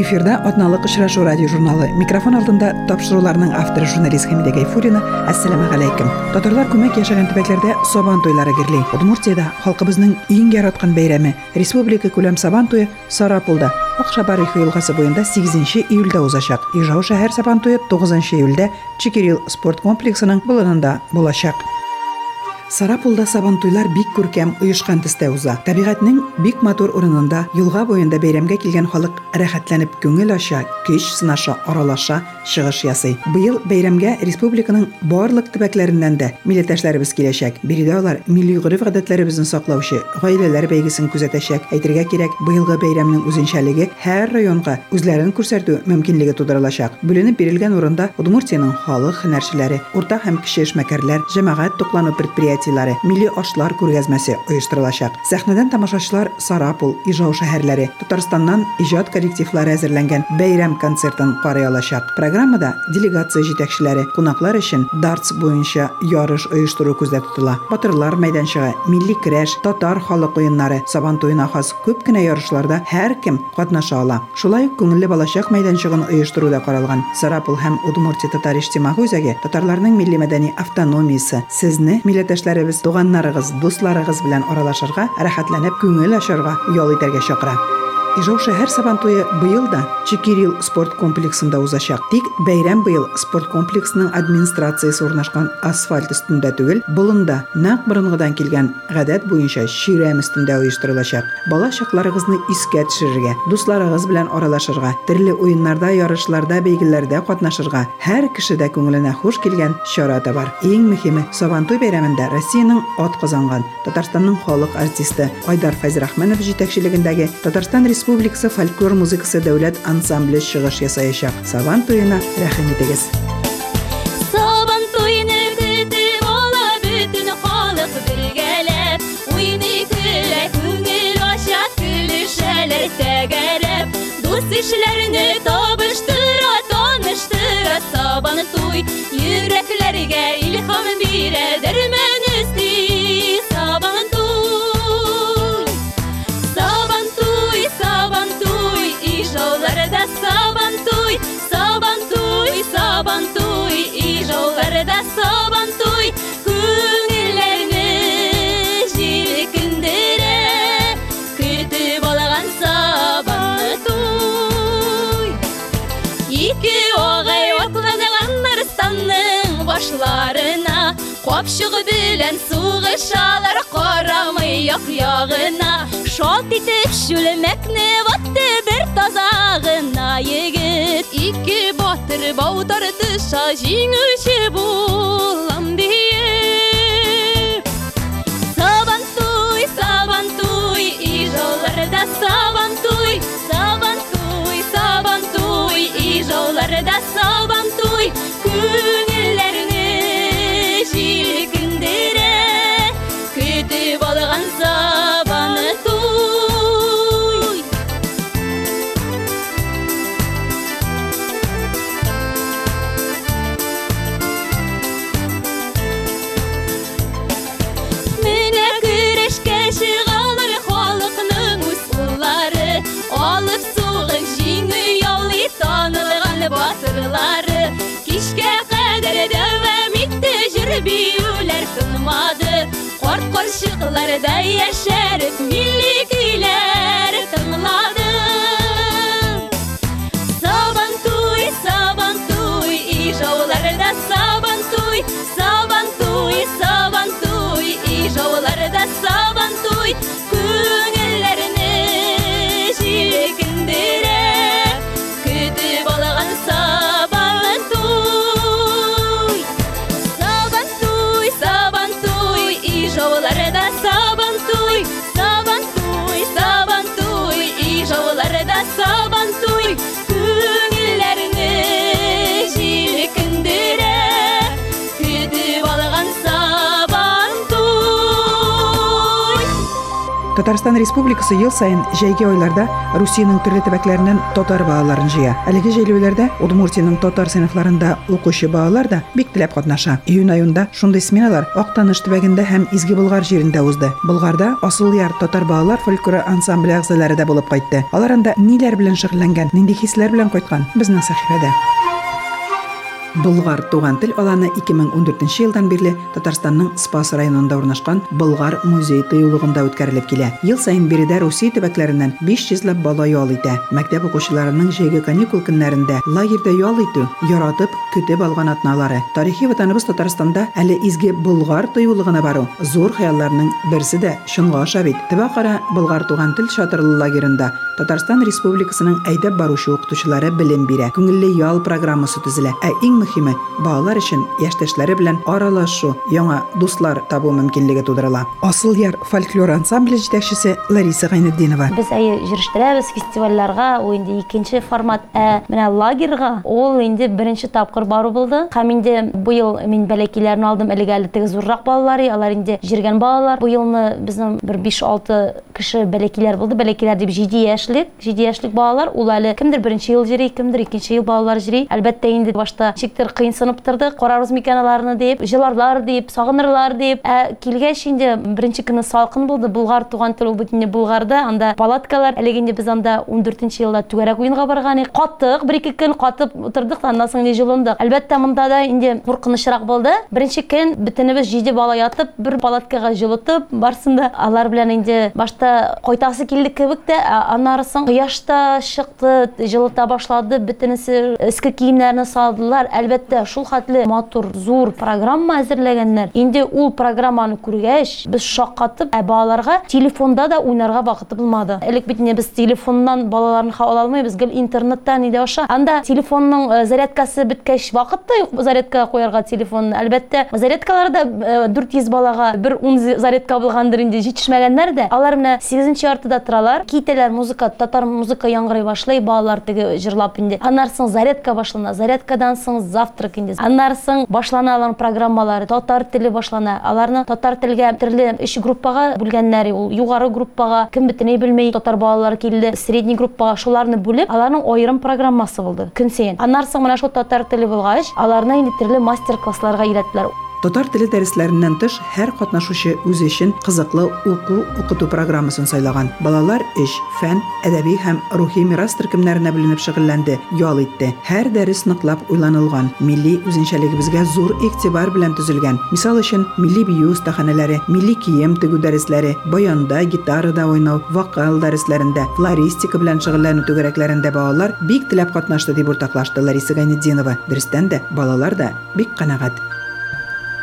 эфирда атналык очрашуу радио журналы микрофон алдында тапшырууларынын автору журналист хамида гайфурина ассаламу алейкум татарлар көмөк жашаган тибеклерде сабан тойлары кирли удмуртияда халкыбыздын эң яраткан байрамы республика күлөм сабан тою сарапулда. Ак шабарык ыйлгасы боюнда сегизинчи июлда узачак ижау шаар сабан тою тогузунчу июлда чикирил спорт комплексинин буланында болачак сарапулда сабантуйлар бик күркәм оешкан төстә уза. Табигатьнең бик матур урынында юлга буенда бәйрәмгә килгән халык рәхәтләнеп күңел аша көч сынаша аралаша чыгыш ясый быел бәйрәмгә республиканың барлык төбәкләреннән дә милләттәшләребез киләчәк биредә алар милли гореф гадәтләребезне саклаучы гаиләләр бәйгесен күзәтәчәк әйтергә кирәк быелгы бәйрәмнең үзенчәлеге һәр районга үзләрен күрсәтү мөмкинлеге тудырылачак бүленеп бирелгән урында удмуртияның халык һөнәрчеләре урта һәм кече эшмәкәрләр җәмәгать туклану предприятие предприятиеләре милли ашлар күргәзмәсе оештырылачак сәхнәдән тамашачылар сарапул ижау шәһәрләре татарстаннан иҗат коллективлары әзерләнгән бәйрәм концертын карый алачак программада делегация җитәкчеләре кунаклар өчен дартс буенча ярыш оештыру күздә тотыла батырлар мәйданчыгы милли көрәш татар халык уеннары сабан туена хас күп кенә ярышларда һәркем катнаша ала шулай ук күңелле балачак мәйданчыгын оештыру да каралган сарапул һәм удмуртия татар иҗтимагый үзәге татарларның милли мәдәни автономиясе сезне милләттәшләр яшьләребез туганнарыгыз дусларыгыз белән аралашырга рәхәтләнеп күңел ачарга ял итәргә чакыра ижау шәһәр сабантуе быел да чекирил спорт комплексында узачак. Тик бәйрәм быел спорт комплексының администрациясы урнашкан асфальт өстендә түгел болында нәкъ борынгыдан килгән гадәт буенча чирәм өстендә оештырылачак. Бала чакларыгызны искә төшерергә дусларыгыз белән аралашырга төрле уеннарда ярышларда бәйгеләрдә катнашырга һәр кешедә күңеленә хуш килгән чара да бар. Иң мөһиме сабантуй бәйрәмендә россиянең атказанган татарстанның халык артисты айдар фәйзрахманов җитәкчелегендәге татарстан республикасы фольклор музыкасы дәүләт ансамбле чыгыш ясаячак сабан туена рәхим итегез сабан туйны көтеп ала бөтен халык бергәләп уйный көлә күңел ача көлешәләр тәгәрәп дус ишләрне табыштыра таныштыра сабан туй йөрәкләргә илһам бирә дәрмән белән сугышалар карамый як-ягына Шалт итеп шүлмәкне ватты бер тазагына егет Ике батыр баутар тыша җиңүче булам Aşıklarda yaşarız milli Татарстан Республикасы ел сайын җәйге айларда Русиянең төрле төбәкләреннән татар балаларын җыя. Әлеге җәйләүләрдә Удмуртиянең татар сыйныфларында укучы балалар да бик теләп катнаша. Июнь айында шундый сменалар Актаныш төбәгендә һәм Изге Болгар җирендә узды. Болгарда Асыл яр татар балалар фольклоры ансамбле әгъзалары да булып кайтты. Алар анда ниләр белән шөгыльләнгән, нинди хисләр белән кайткан безнең сәхифәдә. Болгар туган тел аланы 2014 елдан бирле Татарстанның Спас районында урнашкан Болгар музей тыюлыгында үткәрелеп килә. Ел саен биредә Русия төбәкләреннән 500 лап бала ял итә. Мәктәп укучыларының җәйге каникул көннәрендә лагерьда ял итү яратып көтеп алган атналары. Тарихи ватаныбыз Татарстанда әле изге Болгар тыюлыгына бару зур хыялларның берсе дә шунга аша бит. Төбәкара Болгар туган тел шатырлы лагерында Татарстан Республикасының әйдәп баручы укытучылары белем бирә. Күңелле ял программасы төзелә. Ә иң мөһиме балалар өчен яшьтәшләре белән аралашу, яңа дуслар табу мөмкинлеге тудырыла. Асыл яр фольклор ансамбле җитәкчесе Лариса Гайнетдинова. Без әйе җирештирәбез фестивальләргә, ул инде икенче формат, ә менә лагерьга ул инде беренче тапкыр бару булды. Һәм инде бу ел мин бәләкиләрне алдым, әлегә әле теге зуррак балалар, алар инде җиргән балалар. Бу елны безнең бер 5-6 кеше бәләкиләр булды. Бәләкиләр дип 7 яшьлек, 7 яшьлек балалар, ул әле кемдер беренче ел җыри, кемдер икенче ел балалар җыри. Әлбәттә инде башта ничектер кыйынсынып торды, карарбыз микән аларны дип, җыларлар дип, сагынырлар дип. Ә килгәч инде беренче көнне салкын булды. Булгар туган тел Булгарда, анда палаткалар, әлегә инде без анда 14нче елда түгәрәк уенга барган идек. Каттык, бер-ике көн катып утырдык, аннан соң инде җылындык. Әлбәттә монда да инде куркынычрак булды. Беренче көн бөтенебез җиде бала ятып, бер палаткага җылытып, барсында алар белән инде башта кайтасы килде кебек тә, аннары соң кояш та чыкты, җылыта башлады, бөтенесе эске киемнәрне салдылар. Әлбәттә, шул хәтле матур, зур программа әзерләгәннәр. Инде ул программаны күргәч, без шаккатып, ә балаларга телефонда да уйнарга вакыты булмады. Элек бит инде без телефоннан балаларны ала алмыйбыз, гел интернеттан иде аша. Анда телефонның зарядкасы беткәч вакыт та юк зарядкага куярга телефон. Әлбәттә, зарядкаларда 400 балага бер 10 зарядка булгандыр инде җитешмәгәннәр дә. Алар менә 8нче артыда торалар. Китәләр музыка, татар музыка яңгырый башлый, балалар теге җырлап инде. Аннан соң зарядка башлана. Зарядкадан соң завтрак инде. Аннан соң башлана алар программалары, татар теле башлана. Аларны татар телгә төрле өч группага бүлгәннәр. Ул югары группага кем битенә белмәй татар балалар килде. Средний группага шуларны бүлеп, аларның аерым программасы булды. Көн саен. Аннан соң менә шул татар теле булгач, аларны инде төрле мастер-классларга өйрәттеләр. Татар теле дәресләреннән тыш һәр катнашучы үзе өчен кызыклы уку укыту программасын сайлаган. Балалар эш, фән, әдәби һәм рухи мирас төркемнәренә бүленеп шөгыльләнде, ял итте. Һәр дәрес ныклап уйланылган, милли үзенчәлегебезгә зур игътибар белән төзелгән. Мисал өчен, милли бию остаханәләре, милли кием тегү дәресләре, баянда, гитарада уйнау, вокал дәресләрендә, флористика белән шөгыльләнү түгәрәкләрендә балалар бик теләп катнашты дип уртаклашты Лариса Гайнетдинова. Дөрестән дә балалар да бик канәгать.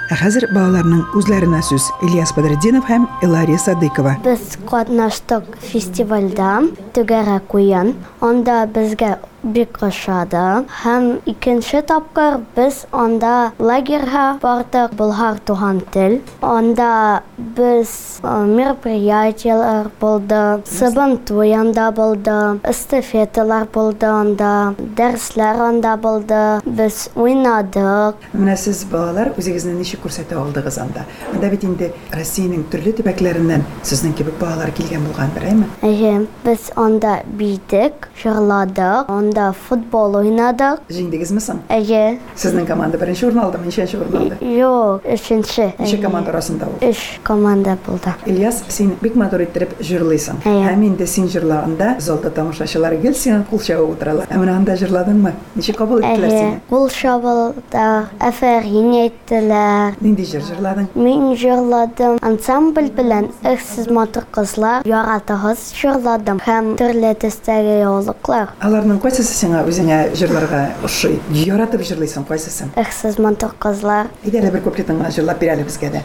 Ә хәзер балаларның үзләренә сүз. Ильяс Бадретдинов һәм Илария Садыкова. Без катнаштык фестивальдә Түгәрәк уен. Анда безгә бик ошады. Һәм икенче тапкыр без анда лагерьга бардык, Болгар туган тел. Анда без мероприятиялар булды, сабан туянда булды, эстафеталар булды анда, дәресләр анда булды. Без уйнадык. Менә сез балалар үзегезне ничек күрсәтә алдыгыз анда? Анда бит инде Россиянең төрле төбәкләреннән сезнең кебек балалар килгән булгандыр, әйме? Әйе, без анда бидек, җырладык, анда футбол уйнадык. Җиңдегезме соң? Әйе. Сезнең команда беренче урын алдымы, ничәнче урын алды? Юк, өченче. Ничә команда арасында ул? Өч команда булды. Ильяс, син бик матур иттереп җырлыйсың. Әйе. Һәм инде син җырлаганда залда тамашачылар гел синең кул чабып утыралар. Ә менә анда җырладыңмы? Ничек кабул иттеләр сине? кул шабылды, әфәрин әйттеләр. Нинди җыр җырладың? Мин җырладым ансамбль белән «Эксез матур кызлар» яратыгыз җырладым һәм төрле төстәге яулыклар. Аларның кайсысы сиңа үзеңә җырларга ошый? Яратып җырлыйсың кайсысын? «Эксез матур кызлар» Иде әле бер куплетыңа җырлап бир әле безгә дә.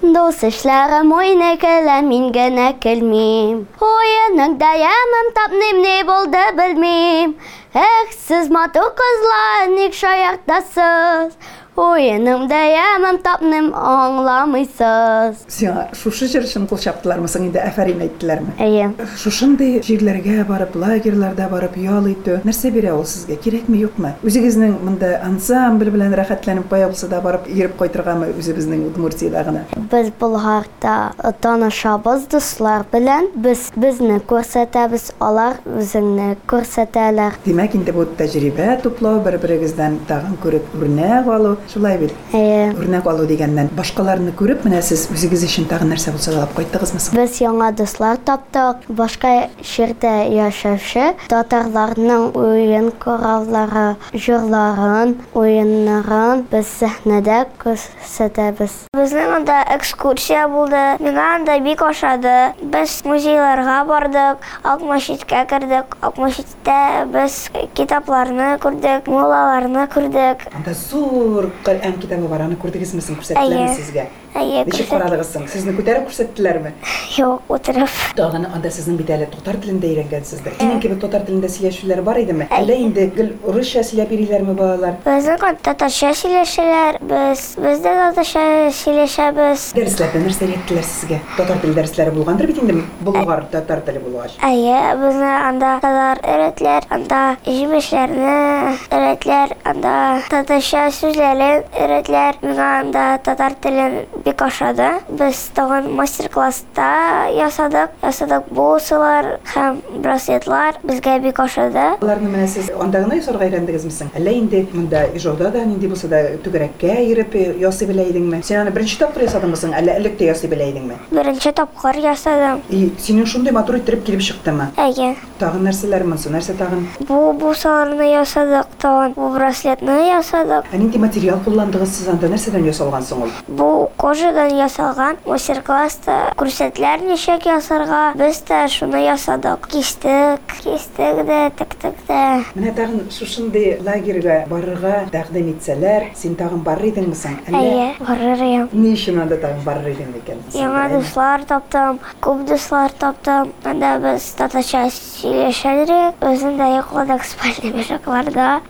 Дус эшләрем уйныкелә мин генә көлмим Уйының даямым тапным ни булды белмим Эх, сез матур кызлар, ник шаяртасыз Oyunumda yaman tapным аңламыйсыз. Сиңа шушы кул чаптылармы соң инде афарин әйттеләрме? Әйе. Шушындый җирләргә барып, лагерьларда барып ял итү нәрсә бирә ул сезгә? Кирәкме, юкмы? Үзегезнең монда ансамбль белән рәхәтләнеп кая булса да барып йөреп кайтыргамы үзебезнең Удмуртиядә гына? Без Булгарда танышабыз дуслар белән. Без безне күрсәтәбез, алар үзеңне күрсәтәләр. Димәк, инде бу тәҗрибә туплау, бер-берегездән тагын күреп үрнәк алу, шулай бит. Әйе. Үрнәк алу дигәннән башкаларны күреп, менә сез үзегез өчен тагын нәрсә булса алып кайттыгызмы соң? Без яңа дуслар таптык. Башка җирдә яшәүче татарларның уен кораллары, җырларын, уеннарын без сәхнәдә күрсәтәбез. Безнең анда экскурсия булды. Миңа анда бик ошады. Без музейларга бардык, Ак мәчеткә кердек. Ак мәчеттә без китапларны күрдек, муллаларны күрдек. Анда зур Коръән китабы бар, аны күрдегезме соң? Күрсәттеләрме Әйе. сезгә? Әйе, Ничек күрсәт- карадыгыз соң? Сезне күтәреп күрсәттеләрме? Юк, утырып. Тагын анда сезнең бит әле татар телендә өйрәнгәнсездер. Минем кебек татар телендә сөйләшүләр бар идеме? Әллә инде гел русча сөйләп йөриләрме балалар? Безнең анда татарча сөйләшәләр. Без без дә татарча сөйләшәбез. Дәресләрдә нәрсә әйттеләр сезгә? Татар теле дәресләре булгандыр бит инде Болгар татар теле булгач. Әйе, безне анда татар өйрәтләр, анда җимешләрне өйрәтләр, анда татарча сүзләрен өйрәтләр. Миңа анда татар телен бик ошады. Без тагын мастер-класста ясадык. Ясадык бусылар һәм браслетлар безгә бик ошады. Аларны менә сез анда гына ясарга өйрәндегезме? Әллә инде монда ижауда да нинди булса да түгәрәккә йөреп ясый белә идеңме? Син аны беренче тапкыр ясадыңмы? Әллә элек тә ясый белә идеңме? Беренче тапкыр ясадым. И синең шундый матур иттереп килеп чыктымы? Әйе. Тагын нәрсәләр монсы? Нәрсә тагын? Бу бусаларны ясадык, тагын бу браслетны ясадык. Ә нинди материал кулландыгыз сез анда? Нәрсәдән ясалган соң ул? Бу кожадан ясалган мастер-класста күрсәтләр ничек ясарга. Без дә шуны ясадык. Кистек, кистек дә, тиктек дә. Менә тагын шушындый лагерьга барырга тәкъдим итсәләр, син тагын барыр идеңме соң? Әйе, барыр идем. Ни өчен анда тагын барыр идең икән? Яңа дуслар таптым, күп дуслар таптым. Анда без татарча сөйләшәдек. Үзем дә йокладык спальный мешакларда.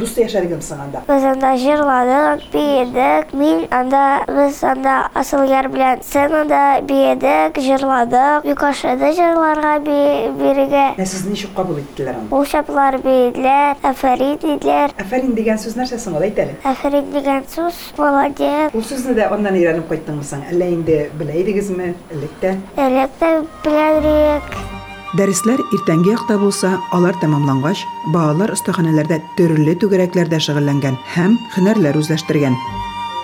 Рус яшәдегем соң анда. Без анда җырладык, биедек. Мин анда, без анда асылгар белән сценада биедек, җырладык. Бик ошады җырларга би- бирегә. Менә сезне ничек кабул иттеләр анда? Шаплар дидләр. Афәрин дигән сүз нәрсә соң ул әйт әле? Әфәрин дигән сүз, молодец. Аннан өйрәнеп кайттыңмы соң? Әллә инде белә идегезме? Элек тә? Элек тә беләдек. Дәресләр иртәнге якта булса, алар тәмамлангач, балалар остаханәләрдә төрле түгәрәкләрдә шөгыльләнгән һәм һөнәрләр үзләштергән.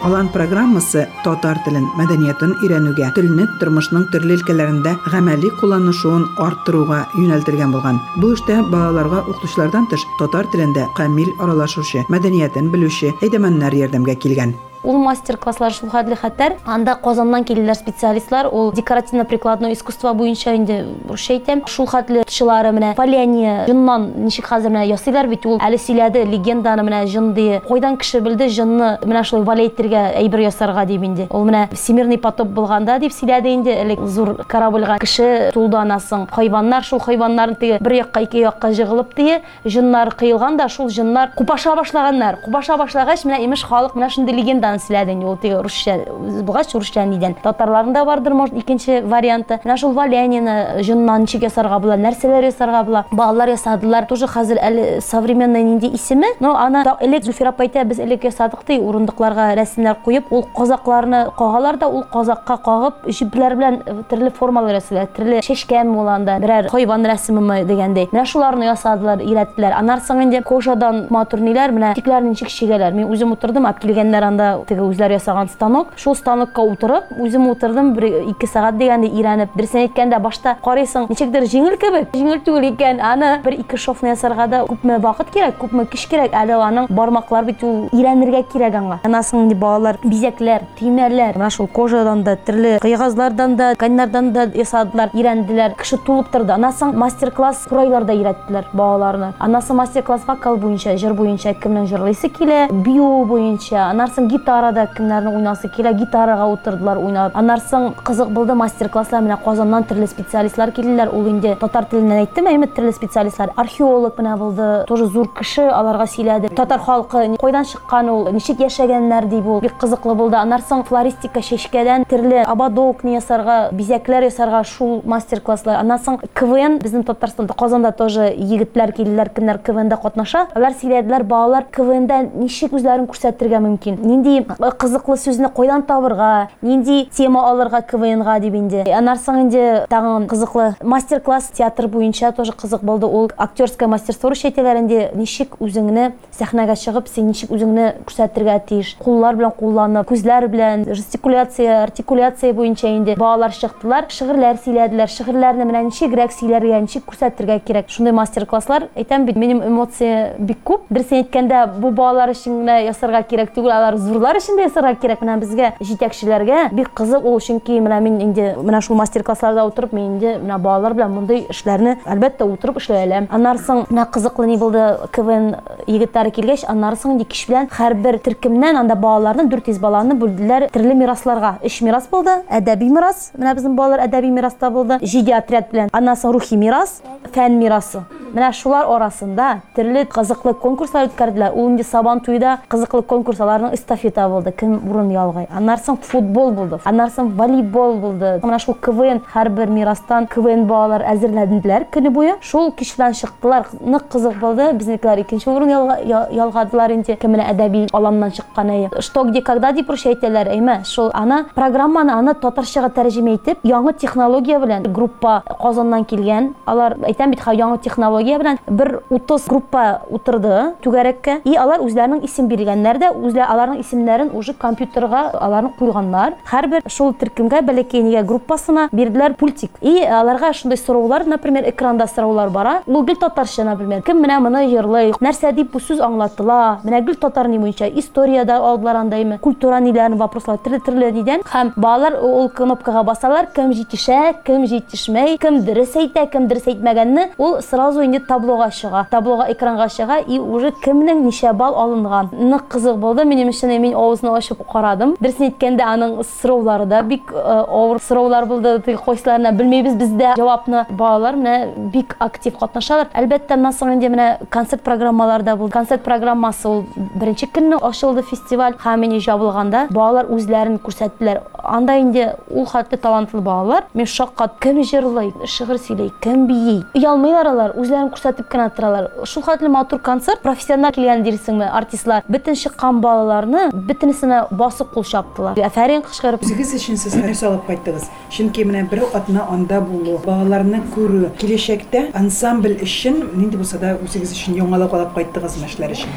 Алан программасы татар телен, мәдәниятен өйрәнүгә, телне тормышның төрле өлкәләрендә гамәли кулланышуын арттыруга юнәлтелгән булган. Бу эштә балаларга укытучылардан тыш татар телендә камил аралашучы, мәдәниятен белүче әйдәмәннәр ярдәмгә килгән. Ул мастер-класслар шул хәтле хәтәр. Анда Казаннан килделәр специалистлар. Ул декоративно-прикладное искусство буенча инде русча әйтәм. Шул хәтле тышылары менә Поляне җыннан ничек хәзер менә ясыйлар бит ул әле сөйләде легенданы менә җын дие. Кайдан кеше белде җынны менә шулай валейтергә әйбер ясарга дип инде. Ул менә всемирный потоп булганда дип сөйләде инде элек зур корабльга кеше тулды анасың. Хайваннар шул хайваннарны теге бер якка ике якка җыгылып тие җыннар кыйлган да шул җыннар купаша башлаганнар. Купаша башлагач менә имеш халык менә шундый легенданы сөйләде инде. Ул теге русча булгач русча нидән. Татарларның да бардыр может икенче варианты. Менә шул валянины җыннан ничек ясарга була, нәрсәләр ясарга була. Балалар ясадылар. Тоже хәзер әле современный нинди исеме. Но аны да элек Зульфира апа әйтә, без элек ясадык ди, урындыкларга рәсемнәр куеп, ул казакларны кагалар да ул казакка кагып, җипләр белән төрле формалар ясыйлар. Төрле чәчкән булганда, берәр хайван рәсеме дигәндәй. Менә шуларны ясадылар, өйрәттеләр. Анарсың инде кожадан матур ниләр, менә тикләрне ничек чигәләр. Мин үзем утырдым, алып килгәннәр анда теге үзләр ясаган станок. Шул станокка утырып, үзем утырдым, бер 2 сәгать дигәндә өйрәнеп. Дөресен әйткәндә башта карыйсың, ничектер җиңел кебек. Җиңел түгел икән. Аны бер ике шовны ясарга да күпме вакыт кирәк, күпме көч кирәк. Әле аның бармаклар бит ул өйрәнергә кирәк аңа. Анасың инде балалар бизәкләр, төймәләр, менә шул кожадан да, төрле кыйгазлардан да, тканьнардан да ясадылар, өйрәнделәр. Кеше тулып торды. Анасың мастер-класс курайларда өйрәттеләр балаларны. Анасы мастер-класс вокал буенча, җыр буенча кемнең җырлыйсы килә, бию буенча, анарсын гипноз гитарада кемнәрне уйнасы килә гитарага утырдылар уйнап аннан соң кызык булды мастер класслар менә казаннан төрле специалистлар килделәр ул инде татар теленнән әйттем әйме төрле специалистлар? Археолог менә булды тоже зур кеше аларга сөйләде татар халкы кайдан чыккан ул ничек яшәгәннәр дип ул бик кызыклы булды аннан соң флористика чәчкәдән төрле ободок ясарга бизәкләр ясарга шул мастер класслар аннан соң квн безнең татарстанда казанда тоже егетләр килделәр кемнәр квнда катнаша алар сөйләделәр балалар квнда ничек үзләрен күрсәтергә мөмкин нинди кызыклы сүзне кайдан табырга нинди тема алырга квнга дип инде аннан соң инде тагын кызыклы мастер класс театр буенча тоже кызык булды ул актерское мастерство өйрәтәләр инде ничек үзеңне сәхнәгә чыгып син ничек үзеңне күрсәтергә тиеш куллар белән кулланып күзләр белән жестикуляция артикуляция буенча инде балалар чыктылар шигырьләр сөйләделәр шигырьләрне менә ничегрәк сөйләргә ничек күрсәтергә кирәк шундый мастер класслар әйтәм бит минем эмоция бик күп дөресен әйткәндә бу балалар өчен генә ясарга кирәк түгел алар зурлар өчен дә ясарга кирәк менә безгә җитәкчеләргә бик кызык ул чөнки менә мин инде менә шул мастер классларда утырып мин инде менә балалар белән мондый эшләрне әлбәттә утырып эшләй алам аннан соң менә кызыклы ни булды квн егетләре килгәч аннан соң кич белән һәрбер төркемнән анда балаларны дүрт йөз баланы бүлделәр төрле мирасларга өч мирас булды әдәби мирас менә безнең балалар әдәби мираста булды җиде отряд белән. Аннан соң рухи мирас фән мирасы. Менә шулар арасында төрле кызыклы конкурслар үткәрделәр ул инде сабан туйда кызыклы конкурс аларның эстафета булды кем урын ялгай аннан соң футбол булды аннан соң волейбол булды менә шул квн һәрбер мирастан квн балалар әзерләнделәр көне буе шул кич белән чыктылар нык кызык булды безнекеләр икенче урын ялгадылар инде. Кем менә әдәби аланнан чыккан әйе что где когда? дип русча әйтәләр. Әйме шул аны программаны аны татарчага тәрҗемә итеп яңа технология белән группа казаннан килгән алар әйтәм бит яңа технология белән бер утыз группа утырды түгәрәккә и алар үзләренең исем биргәннәр дә үзләр аларның исемнәрен уже компьютерга аларны куйганнар. Һәрбер шул төркемгә бәләкәй нигә группасына бирделәр пультик. И аларга шундай сораулар например экранда сораулар бара. Ул гел татарча например. Кем менә моны җырлый? Нәрсә? дип бу сүз аңлатыла менә гел татар ни буенча историяда алдылар андаймы. Культура ниләрен вопрослар төрле төрле дидән һәм балалар ул кнопкага басалар. Кем җитешә? Кем җитешмәй? Кем дөрес әйтә? Кем дөрес әйтмәгәнне? Ул сразу инде таблога чыга. Таблога экранга чыга. И уже кемнең ничә балл алынган. Нык кызык булды минем өчен мин авызны ачып карадым дөресен әйткәндә аның сораулары да бик э, авыр сораулар булды теге кайсыларына белмәйбез бездә җавапны балалар менә бик актив катнашалар әлбәттә аннан соң инде менә концерт программалары да булды концерт программасы ул беренче көнне ачылды фестиваль. Инде жабылганда балалар үзләрен күрсәттеләр анда инде ул хәтле талантлы балалар. Мен шаккат кем җырлый шигырь сөйләй кем бии оялмыйлар алар үзләрен күрсәтеп кенә торалар шул хәтле матур концерт. Профессионал килгән дирсеңме артистлар. Бөтен чыккан балаларны бөтенесенә басып кул чаптылар афәрин кычкырып Үзегез өчен сез нәрсә алып кайттыгыз? Чөнки менә бер атна анда булу, балаларны күрү, киләчәктә ансамбль өчен нинди булса да үзегез өчен яңалык алып кайттыгыз эшләр өчен.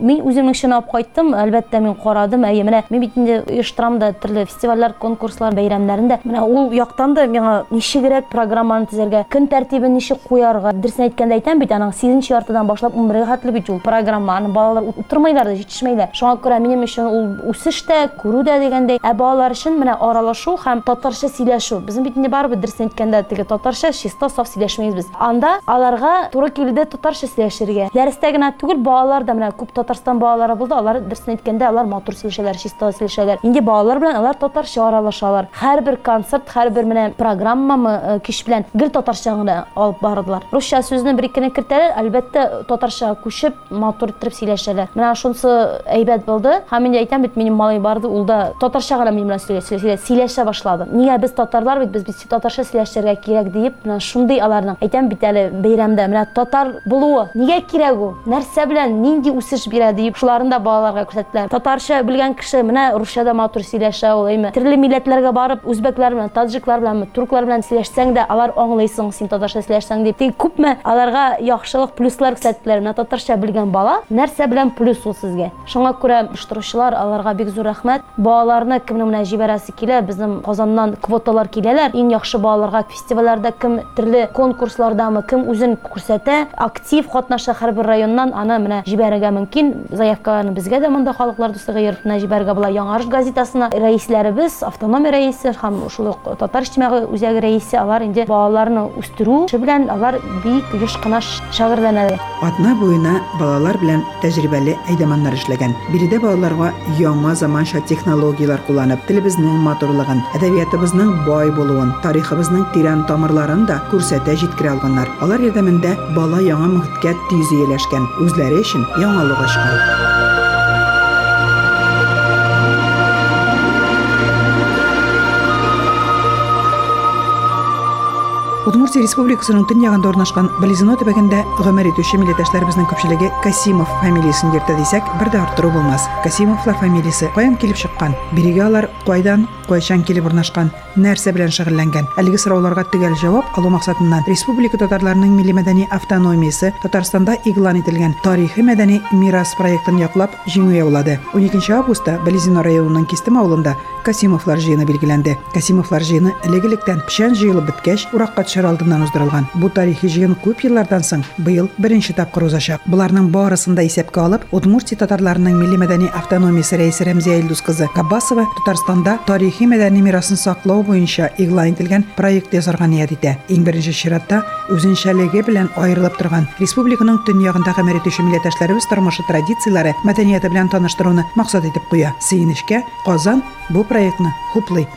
Мин үземнең өчен алып кайттым. Әлбәттә мин карадым. Әйе, менә мин бит инде оештырам да төрле фестивальләр, конкурслар, бәйрәмнәрендә. Менә ул яктан да миңа ничегрәк программаны төзәргә, көн тәртибен ничек куярга. Дөресен әйткәндә әйтәм бит, аның 8нче яртыдан башлап 11 хәтле бит ул программа. Аны балалар утырмыйлар да, җитешмәйләр. Шуңа күрә минем өчен ул үсеш тә, күрү дә дигәндәй, ә балалар өчен менә аралашу һәм татарча сөйләшү. Безнең бит инде барыбер дөресен әйткәндә теге татарча чисто саф сөйләшмәйбез без. Анда аларга туры килде татарча сөйләшергә. Дәрестә генә түгел, балалар да менә күп Татарстан балалары булды. Алар дөресен әйткәндә, алар матур сөйләшәләр, чисто сөйләшәләр. Инде балалар белән алар татарча аралашалар. Һәрбер концерт, һәрбер менә программамы э, кич белән гел татарча гына алып бардылар. Русча сүзне бер икене кертәләр, әлбәттә татарча күчеп матур итеп сөйләшәләр. Менә шунысы әйбәт булды. Һәм инде әйтәм бит, минем малай барды, ул да татарча гына минем белән сөйләшә, башлады. Нигә без татарлар бит, без бит татарча сөйләшергә кирәк диеп, менә шундый аларның әйтәм бит әле бәйрәмдә менә татар булуы нигә кирәк ул? Нәрсә белән нинди үсеш бирә диеп, шуларын да балаларга күрсәттеләр. Татарча белгән кеше менә русчада матур сөйләшә ул, әйме. Төрле милләтләргә барып, үзбәкләр белән, таҗиклар белән, турклар белән сөйләшсәң дә, алар аңлыйсың син татарча сөйләшсәң дип. Тик күпме аларга яхшылык плюслар күрсәттеләр. Менә татарча белгән бала нәрсә белән плюс ул сезгә. Шуңа күрә оештыручылар аларга бик зур рәхмәт. Балаларны кемнең менә җибәрәсе килә, безнең Казаннан квоталар киләләр. Иң яхшы балаларга фестивальләрдә кем төрле конкурслардамы, кем үзен күрсәтә, актив катнаша һәрбер районнан аны менә җибәрергә мөмкин. Заявкаларны безгә дә монда халыклар дуслыгы йортына җибәрергә була. Яңарыш газетасына рәисләребез автономия рәисе һәм шул ук татар иҗтимагый үзәге рәисе алар инде балаларны үстерү эше белән алар бик еш кына шөгыльләнәләр. Атна буена балалар белән тәҗрибәле әйдәманнар эшләгән. Биредә балаларга яңа заманча технологиялар кулланып, телебезнең матурлыгын, әдәбиятыбызның бай булуын, тарихыбызның тирән тамырларын да күрсәтә җиткерә алганнар. Алар ярдәмендә бала яңа мөхиткә тиз ияләшкән, үзләре өчен яңалык ачкан. Удмуртия Республикасының төньягында урнашкан Близино төбәгендә гомер итүче милләттәшләребезнең күпчелеге Касимов фамилиясын йөртә дисәк, бер дә арттыру булмас. Касимовлар фамилиясе каян килеп чыккан? Бирегә алар кайдан, кайчан килеп урнашкан? Нәрсә белән шөгыльләнгән? Әлеге сорауларга төгәл җавап алу максатыннан Республика татарларының милли мәдәни автономиясе Татарстанда игълан ителгән тарихи мәдәни мирас проектын яклап җиңү яулады. 12 августта Близино районының Кистем авылында Касимовлар җыены билгеләнде. Касимовлар җыены элек-электән печән җыелып беткәч, уракка төшәр алдыннан уздырылган. Бу тарихи җыен күп еллардан соң быел беренче тапкыр узачак. Буларның барысын да исәпкә алып, Удмуртия татарларының милли мәдәни автономиясе рәисе Рәмзия Илдус кызы Кабасова Татарстанда тарихи мәдәни мирасын саклау буенча игълан ителгән проект ясарга ният итә. Иң беренче чиратта үзенчәлеге белән аерылып торган республиканың төньягында гамәл итүче милләттәшләребез тормышы традицияләре, мәдәнияте белән таныштыруны максат итеп куя. Сөенечкә Казан бу проектны хуплый.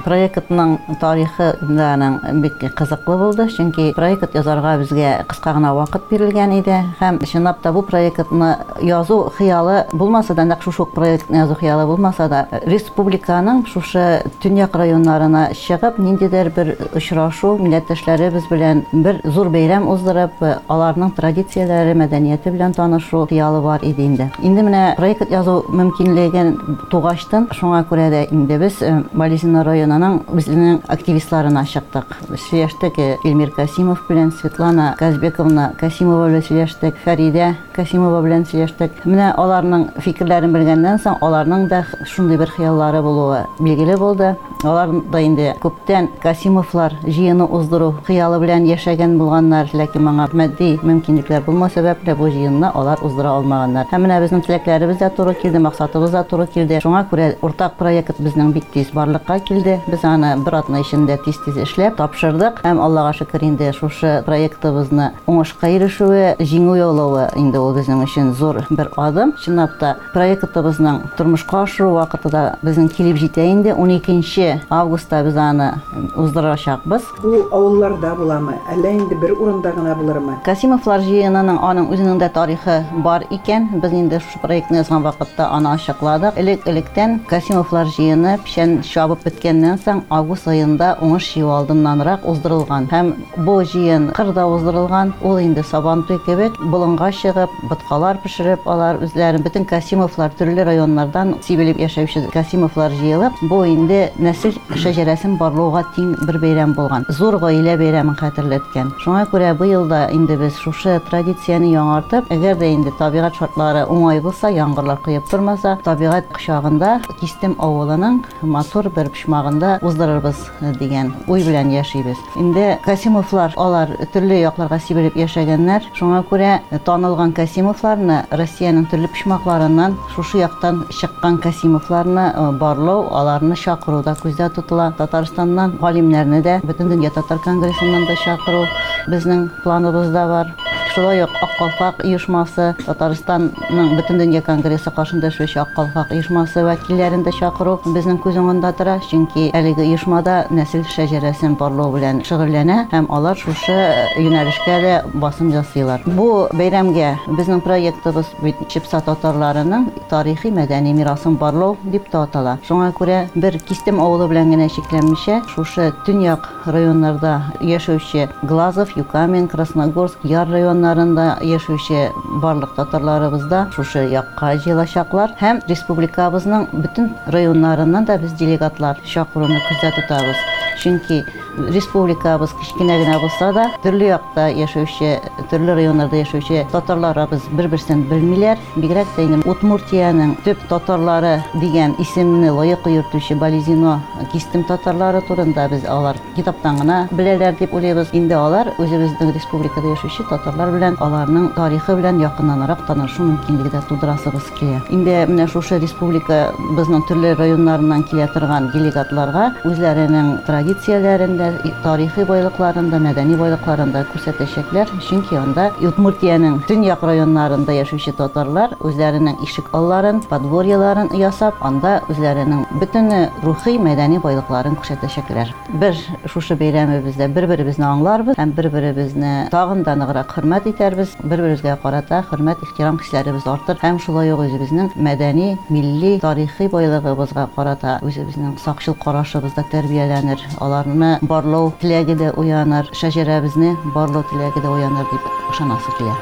Проектның тарихы даның бик кызыклы булды чөнки проект язарга безгә кыска гына вакыт бирелгән иде һәм чынлап та бу проектны язу хыялы булмаса да нәкъ шушы проектны язу хыялы булмаса да республиканың шушы төньяк районнарына чыгып ниндидер бер очрашу милләттәшләребез белән бер зур бәйрәм уздырып аларның традицияләре мәдәнияте белән танышу хыялы бар иде инде. Инде менә проект язу мөмкинлеген тугачтын шуңа күрә дә инде без Болезино районының үзенең активистларына чыктык. Сөйләштек Эльмир Касимов белән Светлана Казбековна Касимова белән сөйләштек, Фәридә Касимова белән сөйләштек. Менә аларның фикерләрен белгәннән соң аларның да шундый бер хыяллары булуы билгеле булды. Алар да инде күптән Касимовлар җыены уздыру хыялы белән яшәгән булганнар, ләкин моңа матди мөмкинлекләр булма сәбәпле бу җыенны алар уздыра алмаганнар. Һәм менә безнең теләкләребез дә туры килде, максатыбыз да туры килде. Шуңа күрә уртак проект безнең бик тиз барлыкка килде. Без аны бер атна эчендә тиз-тиз эшләп тапшырдык. Һәм Аллага шөкер инде шушы проектыбызны уңышка ирешүе, җиңү яулавы инде ул безнең өчен зур бер адым. Чынлап та проектыбызның тормышка ашыру вакытында безнең килеп җитә инде 12 августта без аны уздырачакбыз. Бу авылларда буламы? Әллә инде бер урында гына булырмы? Касимовлар җыенының аның үзенең дә тарихы бар икән. Без инде шу проектны язган вакытта аны ачыкладык. Элек-электән Касимовлар җыены печән чабып беткәннән соң август аенда уңыш җыю алдыннанрак уздырылган. Һәм бу җыен кырда уздырылган. Ул инде Сабантуй кебек болынга чыгып, боткалар пешереп, алар үзләрен бөтен Касимовлар төрле районнардан сибелеп яшәүче Касимовлар җыелып, бу инде нәсел шәҗәрәсен барлауга тиң бер бәйрәм булган. Зур гаилә бәйрәмен хәтерләткән. Шуңа күрә быел да инде без шушы традицияны яңартып, әгәр дә инде табигать шартлары уңай булса, яңгырлар коеп тормаса, табигать кочагында Кистем авылының матур бер почмагында уздырырбыз дигән уй белән яшибез. Инде Касимовлар алар төрле якларга сибелеп яшәгәннәр. Шуңа күрә танылган Касимовларны Россиянең төрле почмакларыннан шушы яктан чыккан Касимовларны э, барлау, аларны чакыруда күздә тотыла. Татарстаннан галимнәрне дә бөтен дөнья татар конгрессыннан да чакыру безнең планыбызда бар. Шулай ук Ак Калфак оешмасы, Татарстанның бөтен дөнья конгрессы каршында эшләүче Ак Калфак оешмасы вәкилләрен дә чакыру безнең күз уңында тора, чөнки әлеге оешмада нәсел шәҗәрәсен барлау белән шөгыльләнә һәм алар шушы юнәлешкә дә басым ясыйлар. Бу бәйрәмгә безнең проектыбыз бит Чипса татарларының тарихи мәдәни мирасын барлау дип тә атала. Шуңа күрә бер Кистем авылы белән генә чикләнмичә, шушы төньяк районнарда яшәүче Глазов, Юкамен, Красногорск, Яр районнарында яшәүче барлык татарларыбыз да шушы якка җыелачаклар һәм республикабызның бөтен районнарыннан да без делегатлар чакыруны күздә тотабыз. Чөнки республикабыз кичкене генә булса да төрле якта яшәүче төрле районнарда яшәүче татарларыбыз бер-берсен белмиләр. Бигрәк тә инде удмуртиянең төп татарлары дигән исемне лаек йөртүче бализино кистем татарлары турында без алар китаптан гына беләләр дип уйлыйбыз. Инде алар үзебезнең республикада яшәүче татарлар белән аларның тарихы белән якыннанрак танышу мөмкинлеге дә тудырасыбыз килә. Инде менә шушы республика безнең төрле районнарыннан килә торган делегатларга үзләренең традицияләрен ilə tarixi boyluqlarında, mədəni boyluqlarında göstərəcəklər. Çünki onda Yudmurtiyanın dünyaq rayonlarında yaşayan tatarlar özlərinin işğalların, podvoryaların yasab, onda özlərinin bütün ruhi, mədəni boyluqlarını göstərəcəklər. Bir şuşu beyrəmimizdə bir-birimizni anlarız, həm bir-birimizni dağın danığıraq hörmət etəriz, bir-birimizə qarata hörmət, ehtiram hisslərimiz artır. Həm şulay oq özümüzün mədəni, milli, tarixi boyluğumuzğa qarata özümüzün saqçıl qarışımızda tərbiyələnir. Onlarını барлау теләге дә уяныр шәҗәрәбезне барлау теләге дә уяныр дип ышанасы килә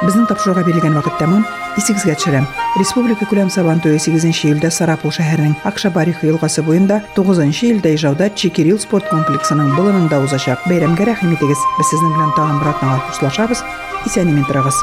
Безнең тапшыруга бирелгән вакыт тәмам. Исегезгә төшерәм. Республика күләм Сабантуе 8 июльдә Сарапул шәһәренең Акшабарих елгасы буенда, 9 июльдә Ижауда Чекирил спорт комплексының болынында узачак. Бәйрәмгә рәхим итегез. Без сезнең белән тагын бер атнага хушлашабыз. Исән-имин торыгыз.